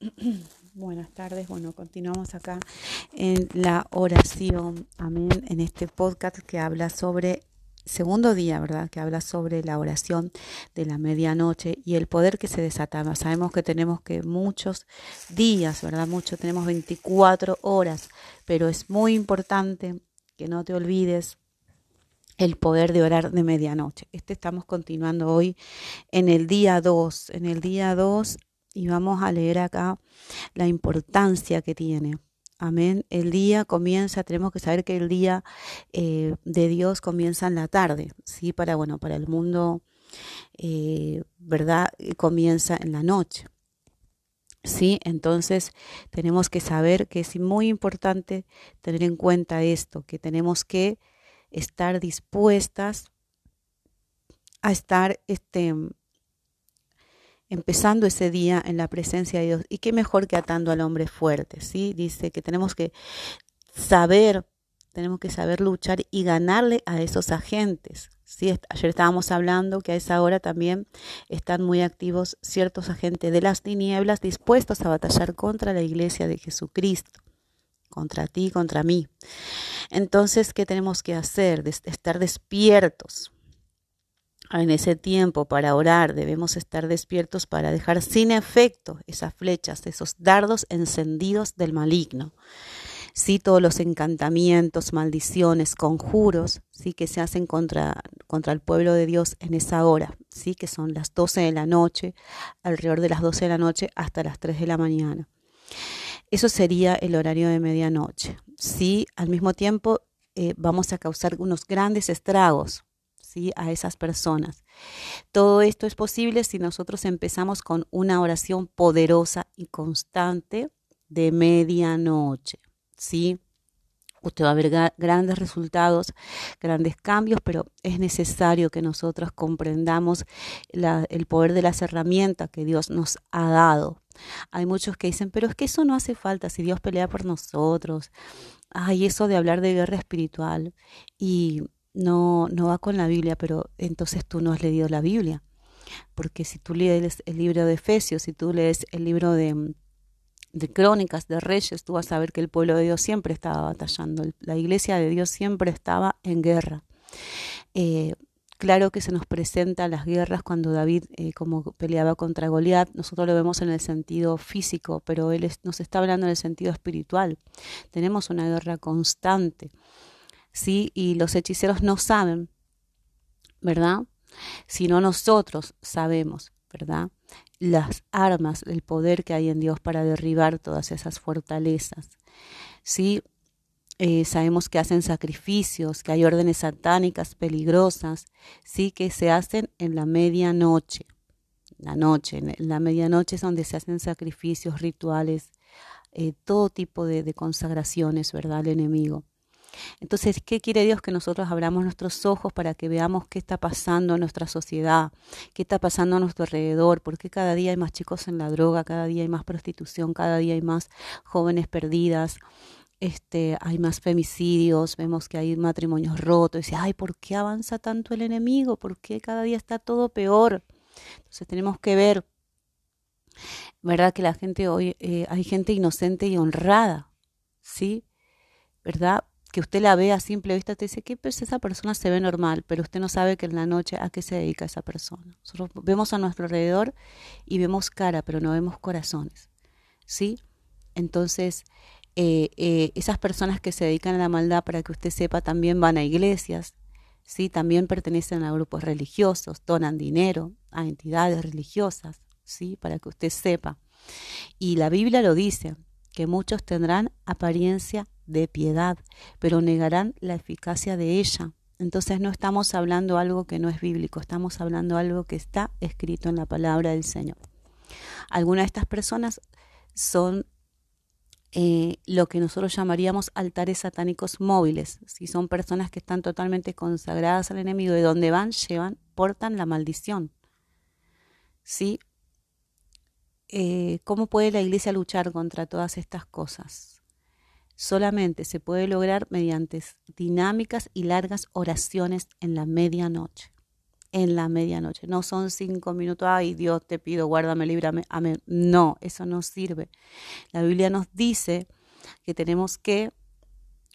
Buenas tardes. Bueno, continuamos acá en la oración. Amén. En este podcast que habla sobre segundo día, ¿verdad? Que habla sobre la oración de la medianoche y el poder que se desataba. Sabemos que tenemos que muchos días, ¿verdad? Muchos, tenemos 24 horas, pero es muy importante que no te olvides el poder de orar de medianoche. Este estamos continuando hoy en el día 2. En el día 2 y vamos a leer acá la importancia que tiene. Amén. El día comienza, tenemos que saber que el día eh, de Dios comienza en la tarde, ¿sí? Para, bueno, para el mundo, eh, ¿verdad? Comienza en la noche. ¿Sí? Entonces tenemos que saber que es muy importante tener en cuenta esto, que tenemos que estar dispuestas a estar este, empezando ese día en la presencia de Dios. Y qué mejor que atando al hombre fuerte, ¿sí? Dice que tenemos que saber, tenemos que saber luchar y ganarle a esos agentes. ¿sí? Ayer estábamos hablando que a esa hora también están muy activos ciertos agentes de las tinieblas dispuestos a batallar contra la iglesia de Jesucristo, contra ti, contra mí. Entonces, ¿qué tenemos que hacer? estar despiertos en ese tiempo para orar debemos estar despiertos para dejar sin efecto esas flechas, esos dardos encendidos del maligno. Sí, todos los encantamientos, maldiciones, conjuros, sí, que se hacen contra, contra el pueblo de Dios en esa hora, sí, que son las 12 de la noche, alrededor de las 12 de la noche hasta las 3 de la mañana. Eso sería el horario de medianoche. Sí, al mismo tiempo eh, vamos a causar unos grandes estragos, a esas personas. Todo esto es posible si nosotros empezamos con una oración poderosa y constante de medianoche. ¿sí? Usted va a ver grandes resultados, grandes cambios, pero es necesario que nosotros comprendamos el poder de las herramientas que Dios nos ha dado. Hay muchos que dicen, pero es que eso no hace falta si Dios pelea por nosotros. Ay, eso de hablar de guerra espiritual. Y no, no va con la Biblia, pero entonces tú no has leído la Biblia. Porque si tú lees el libro de Efesios, si tú lees el libro de, de Crónicas, de Reyes, tú vas a ver que el pueblo de Dios siempre estaba batallando. La iglesia de Dios siempre estaba en guerra. Eh, claro que se nos presenta las guerras cuando David eh, como peleaba contra Goliat, nosotros lo vemos en el sentido físico, pero él nos está hablando en el sentido espiritual. Tenemos una guerra constante. ¿Sí? Y los hechiceros no saben, ¿verdad? Sino nosotros sabemos, ¿verdad? Las armas, el poder que hay en Dios para derribar todas esas fortalezas, ¿sí? Eh, sabemos que hacen sacrificios, que hay órdenes satánicas peligrosas, sí, que se hacen en la medianoche. La noche, en la medianoche es donde se hacen sacrificios, rituales, eh, todo tipo de, de consagraciones, ¿verdad? Al enemigo. Entonces, ¿qué quiere Dios? Que nosotros abramos nuestros ojos para que veamos qué está pasando en nuestra sociedad, qué está pasando a nuestro alrededor, porque cada día hay más chicos en la droga, cada día hay más prostitución, cada día hay más jóvenes perdidas. Este, hay más femicidios, vemos que hay matrimonios rotos, y dice, ay, ¿por qué avanza tanto el enemigo? ¿Por qué cada día está todo peor? Entonces tenemos que ver, ¿verdad? Que la gente hoy, eh, hay gente inocente y honrada, ¿sí? ¿Verdad? Que usted la ve a simple vista, te dice que pues esa persona se ve normal, pero usted no sabe que en la noche a qué se dedica esa persona. Nosotros vemos a nuestro alrededor y vemos cara, pero no vemos corazones. ¿Sí? Entonces, eh, eh, esas personas que se dedican a la maldad, para que usted sepa, también van a iglesias, ¿sí? También pertenecen a grupos religiosos, donan dinero a entidades religiosas, ¿sí? Para que usted sepa. Y la Biblia lo dice, que muchos tendrán apariencia de piedad, pero negarán la eficacia de ella. Entonces no estamos hablando algo que no es bíblico, estamos hablando algo que está escrito en la palabra del Señor. Algunas de estas personas son eh, lo que nosotros llamaríamos altares satánicos móviles. Si son personas que están totalmente consagradas al enemigo, de donde van, llevan, portan la maldición. ¿Sí? Eh, ¿Cómo puede la iglesia luchar contra todas estas cosas? solamente se puede lograr mediante dinámicas y largas oraciones en la medianoche. en la medianoche. No son cinco minutos, ay Dios te pido, guárdame, líbrame, amén. No, eso no sirve. La Biblia nos dice que tenemos que,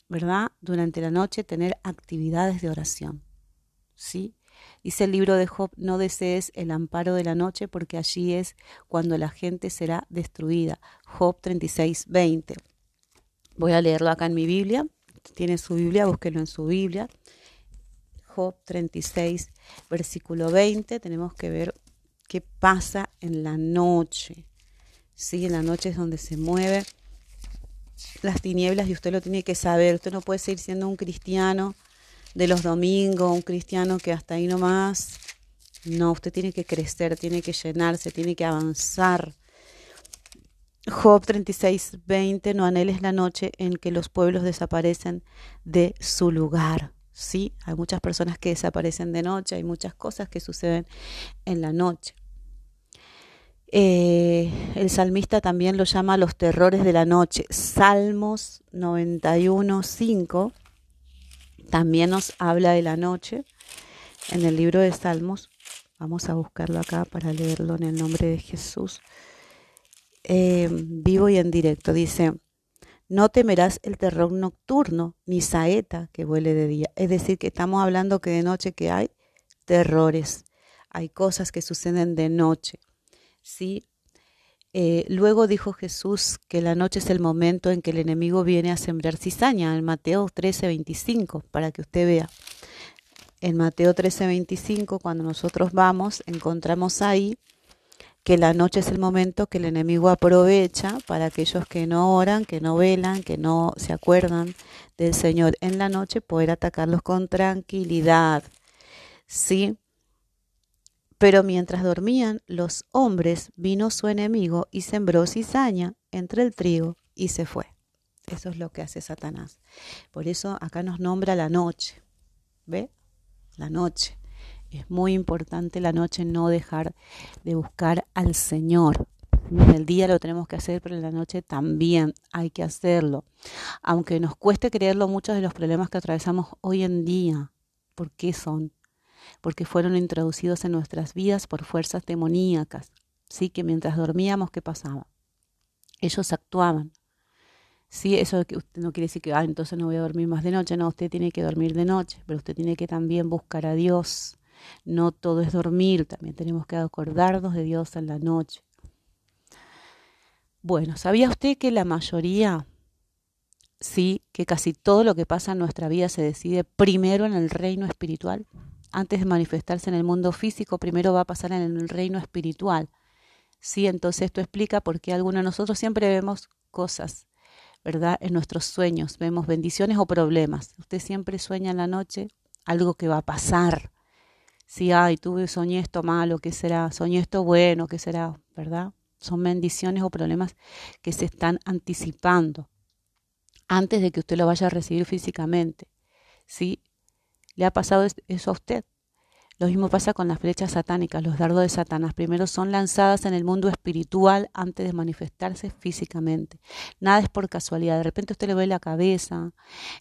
¿verdad? Durante la noche tener actividades de oración. ¿Sí? Dice el libro de Job, no desees el amparo de la noche porque allí es cuando la gente será destruida. Job 36, 20. Voy a leerlo acá en mi Biblia. Tiene su Biblia, búsquelo en su Biblia. Job 36, versículo 20, tenemos que ver qué pasa en la noche. Sí, en la noche es donde se mueve las tinieblas y usted lo tiene que saber. Usted no puede seguir siendo un cristiano de los domingos, un cristiano que hasta ahí nomás. No, usted tiene que crecer, tiene que llenarse, tiene que avanzar. Job 36, 20, no anheles la noche en que los pueblos desaparecen de su lugar. Sí, hay muchas personas que desaparecen de noche, hay muchas cosas que suceden en la noche. Eh, el salmista también lo llama los terrores de la noche. Salmos 91, 5 también nos habla de la noche en el libro de Salmos. Vamos a buscarlo acá para leerlo en el nombre de Jesús. Eh, vivo y en directo. Dice, no temerás el terror nocturno, ni saeta que vuele de día. Es decir, que estamos hablando que de noche que hay terrores, hay cosas que suceden de noche. ¿sí? Eh, luego dijo Jesús que la noche es el momento en que el enemigo viene a sembrar cizaña, en Mateo 13, 25, para que usted vea. En Mateo 13, 25, cuando nosotros vamos, encontramos ahí que la noche es el momento que el enemigo aprovecha para aquellos que no oran, que no velan, que no se acuerdan del Señor en la noche, poder atacarlos con tranquilidad. ¿Sí? Pero mientras dormían los hombres, vino su enemigo y sembró cizaña entre el trigo y se fue. Eso es lo que hace Satanás. Por eso acá nos nombra la noche. ¿Ve? La noche. Es muy importante la noche no dejar de buscar al Señor. En el día lo tenemos que hacer, pero en la noche también hay que hacerlo. Aunque nos cueste creerlo, muchos de los problemas que atravesamos hoy en día, ¿por qué son? Porque fueron introducidos en nuestras vidas por fuerzas demoníacas. Sí, que mientras dormíamos, ¿qué pasaba? Ellos actuaban. Sí, eso no quiere decir que, ah, entonces no voy a dormir más de noche. No, usted tiene que dormir de noche, pero usted tiene que también buscar a Dios no todo es dormir, también tenemos que acordarnos de Dios en la noche. Bueno, ¿sabía usted que la mayoría, sí, que casi todo lo que pasa en nuestra vida se decide primero en el reino espiritual? Antes de manifestarse en el mundo físico, primero va a pasar en el reino espiritual. Sí, entonces esto explica por qué algunos de nosotros siempre vemos cosas, ¿verdad? En nuestros sueños vemos bendiciones o problemas. Usted siempre sueña en la noche algo que va a pasar si, ay, tuve, soñé esto malo, ¿qué será? Soñé esto bueno, ¿qué será? ¿Verdad? Son bendiciones o problemas que se están anticipando antes de que usted lo vaya a recibir físicamente. ¿Sí? ¿Le ha pasado eso a usted? Lo mismo pasa con las flechas satánicas, los dardos de Satanás. Primero son lanzadas en el mundo espiritual antes de manifestarse físicamente. Nada es por casualidad. De repente usted le ve la cabeza,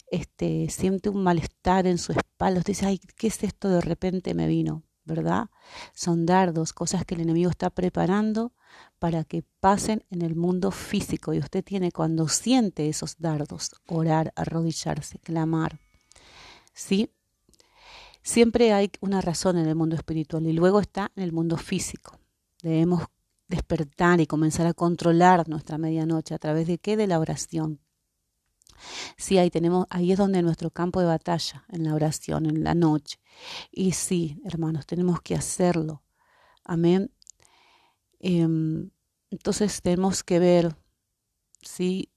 este, siente un malestar en su espalda. Usted dice, ay, ¿qué es esto? De repente me vino, ¿verdad? Son dardos, cosas que el enemigo está preparando para que pasen en el mundo físico. Y usted tiene, cuando siente esos dardos, orar, arrodillarse, clamar. ¿Sí? Siempre hay una razón en el mundo espiritual y luego está en el mundo físico. Debemos despertar y comenzar a controlar nuestra medianoche a través de qué? De la oración. Sí, ahí tenemos, ahí es donde nuestro campo de batalla, en la oración, en la noche. Y sí, hermanos, tenemos que hacerlo. Amén. Em, entonces tenemos que ver, sí,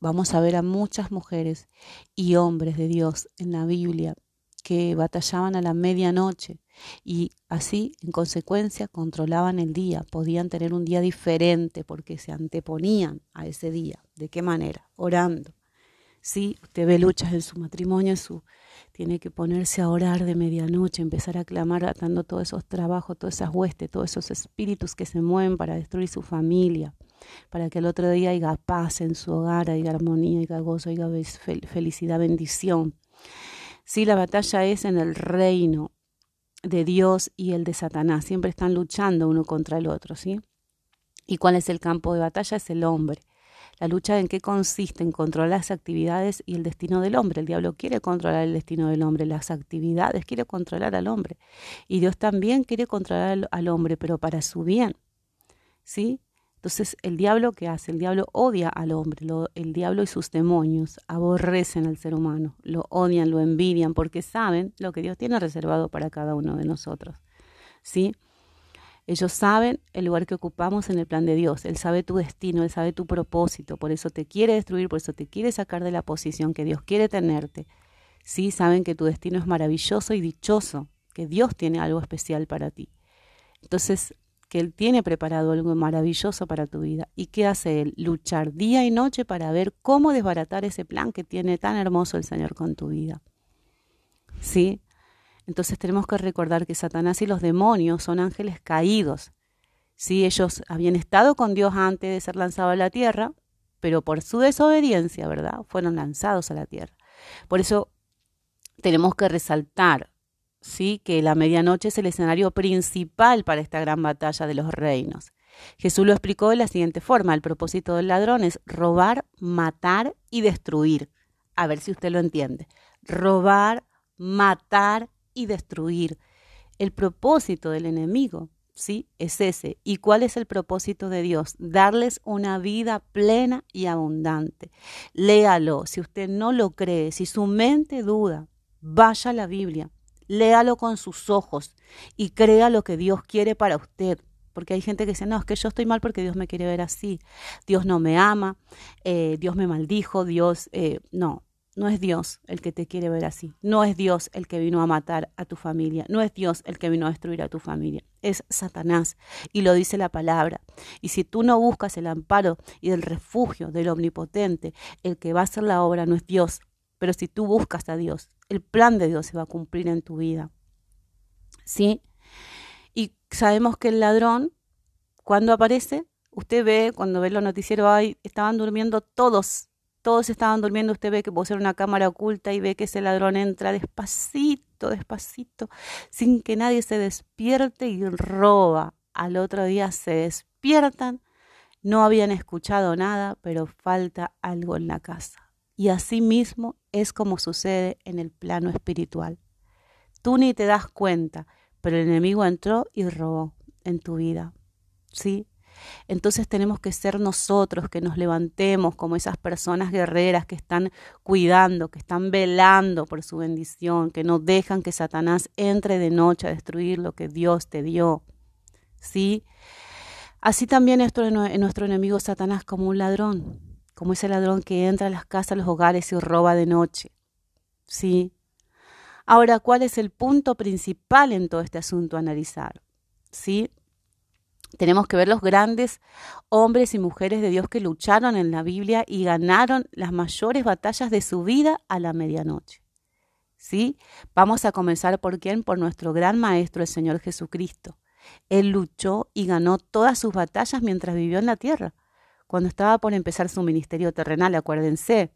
vamos a ver a muchas mujeres y hombres de Dios en la Biblia que batallaban a la medianoche y así, en consecuencia, controlaban el día, podían tener un día diferente porque se anteponían a ese día. ¿De qué manera? Orando. Sí, usted ve luchas en su matrimonio, su, tiene que ponerse a orar de medianoche, empezar a clamar atando todos esos trabajos, todas esas huestes, todos esos espíritus que se mueven para destruir su familia, para que el otro día haya paz en su hogar, haya armonía, haya gozo, haya felicidad, bendición. Sí, la batalla es en el reino. de Dios y el de Satanás. Siempre están luchando uno contra el otro, ¿sí? ¿Y cuál es el campo de batalla? Es el hombre. La lucha en qué consiste? En controlar las actividades y el destino del hombre. El diablo quiere controlar el destino del hombre, las actividades, quiere controlar al hombre. Y Dios también quiere controlar al hombre, pero para su bien. ¿Sí? Entonces, el diablo, ¿qué hace? El diablo odia al hombre, el diablo y sus demonios aborrecen al ser humano, lo odian, lo envidian, porque saben lo que Dios tiene reservado para cada uno de nosotros. ¿Sí? Ellos saben el lugar que ocupamos en el plan de Dios. Él sabe tu destino, Él sabe tu propósito. Por eso te quiere destruir, por eso te quiere sacar de la posición que Dios quiere tenerte. Sí, saben que tu destino es maravilloso y dichoso, que Dios tiene algo especial para ti. Entonces, que Él tiene preparado algo maravilloso para tu vida. ¿Y qué hace Él? Luchar día y noche para ver cómo desbaratar ese plan que tiene tan hermoso el Señor con tu vida. ¿Sí? Entonces tenemos que recordar que Satanás y los demonios son ángeles caídos. Sí, ellos habían estado con Dios antes de ser lanzados a la tierra, pero por su desobediencia, ¿verdad? Fueron lanzados a la tierra. Por eso tenemos que resaltar, sí, que la medianoche es el escenario principal para esta gran batalla de los reinos. Jesús lo explicó de la siguiente forma: el propósito del ladrón es robar, matar y destruir. A ver si usted lo entiende. Robar, matar y destruir. El propósito del enemigo, ¿sí? Es ese. ¿Y cuál es el propósito de Dios? Darles una vida plena y abundante. Léalo. Si usted no lo cree, si su mente duda, vaya a la Biblia. Léalo con sus ojos y crea lo que Dios quiere para usted. Porque hay gente que dice, no, es que yo estoy mal porque Dios me quiere ver así. Dios no me ama, eh, Dios me maldijo, Dios, eh, no, no es Dios el que te quiere ver así. No es Dios el que vino a matar a tu familia. No es Dios el que vino a destruir a tu familia. Es Satanás. Y lo dice la palabra. Y si tú no buscas el amparo y el refugio del omnipotente, el que va a hacer la obra no es Dios. Pero si tú buscas a Dios, el plan de Dios se va a cumplir en tu vida. ¿Sí? Y sabemos que el ladrón, cuando aparece, usted ve, cuando ve los noticieros, ahí estaban durmiendo todos todos estaban durmiendo, usted ve que puede ser una cámara oculta y ve que ese ladrón entra despacito, despacito, sin que nadie se despierte y roba. Al otro día se despiertan, no habían escuchado nada, pero falta algo en la casa. Y así mismo es como sucede en el plano espiritual. Tú ni te das cuenta, pero el enemigo entró y robó en tu vida. ¿Sí? Entonces tenemos que ser nosotros que nos levantemos como esas personas guerreras que están cuidando, que están velando por su bendición, que no dejan que Satanás entre de noche a destruir lo que Dios te dio. ¿Sí? Así también nuestro, nuestro enemigo Satanás como un ladrón, como ese ladrón que entra a las casas, a los hogares y roba de noche. ¿Sí? Ahora, ¿cuál es el punto principal en todo este asunto a analizar? ¿Sí? Tenemos que ver los grandes hombres y mujeres de Dios que lucharon en la Biblia y ganaron las mayores batallas de su vida a la medianoche. ¿Sí? Vamos a comenzar por quién? Por nuestro gran maestro, el Señor Jesucristo. Él luchó y ganó todas sus batallas mientras vivió en la tierra. Cuando estaba por empezar su ministerio terrenal, acuérdense,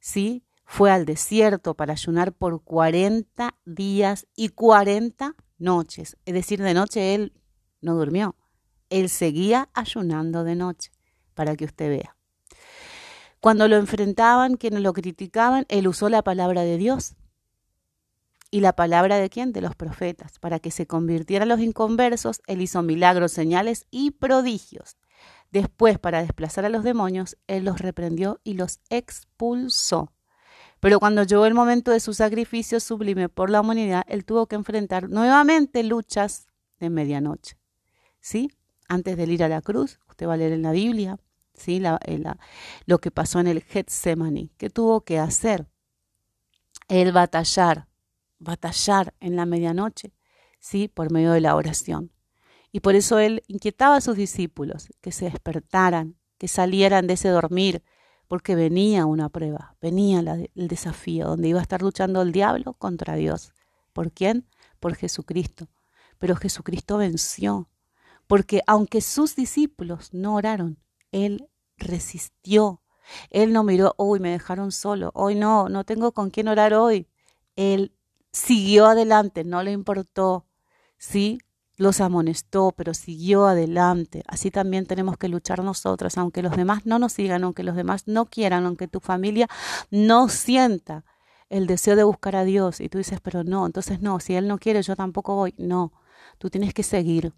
¿sí? Fue al desierto para ayunar por 40 días y 40 noches. Es decir, de noche él no durmió él seguía ayunando de noche, para que usted vea. Cuando lo enfrentaban, quienes lo criticaban, él usó la palabra de Dios. ¿Y la palabra de quién? De los profetas. Para que se convirtieran los inconversos, él hizo milagros, señales y prodigios. Después, para desplazar a los demonios, él los reprendió y los expulsó. Pero cuando llegó el momento de su sacrificio sublime por la humanidad, él tuvo que enfrentar nuevamente luchas de medianoche. ¿Sí? antes de ir a la cruz, usted va a leer en la Biblia, ¿sí? Eh, lo que pasó en el Getsemaní, ¿qué tuvo que hacer? El batallar, batallar en la medianoche, ¿sí? Por medio de la oración. Y por eso él inquietaba a sus discípulos que se despertaran, que salieran de ese dormir, porque venía una prueba, venía el desafío, donde iba a estar luchando el diablo contra Dios. ¿Por quién? Por Jesucristo. Pero Jesucristo venció, porque aunque sus discípulos no oraron, Él resistió. Él no miró, uy, me dejaron solo, hoy no, no tengo con quién orar hoy. Él siguió adelante, no le importó. sí, los amonestó, pero siguió adelante. Así también tenemos que luchar nosotros, aunque los demás no nos sigan, aunque los demás no quieran, aunque tu familia no sienta el deseo de buscar a Dios. Y tú dices, pero no, entonces no, si Él no quiere, yo tampoco voy. No, tú tienes que seguir.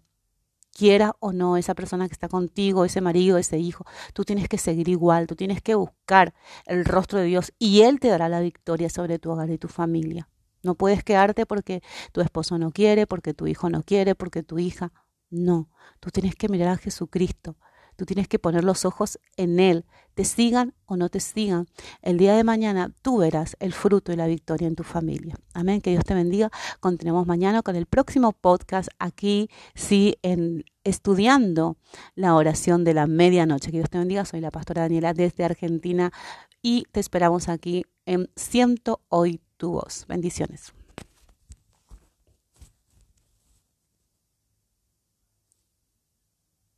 Quiera o no esa persona que está contigo, ese marido, ese hijo, tú tienes que seguir igual, tú tienes que buscar el rostro de Dios y Él te dará la victoria sobre tu hogar y tu familia. No puedes quedarte porque tu esposo no quiere, porque tu hijo no quiere, porque tu hija. No, tú tienes que mirar a Jesucristo. Tú tienes que poner los ojos en Él. Te sigan o no te sigan. El día de mañana tú verás el fruto y la victoria en tu familia. Amén. Que Dios te bendiga. Continuemos mañana con el próximo podcast aquí, sí, en estudiando la oración de la medianoche. Que Dios te bendiga. Soy la pastora Daniela desde Argentina y te esperamos aquí en Siento Hoy tu voz. Bendiciones.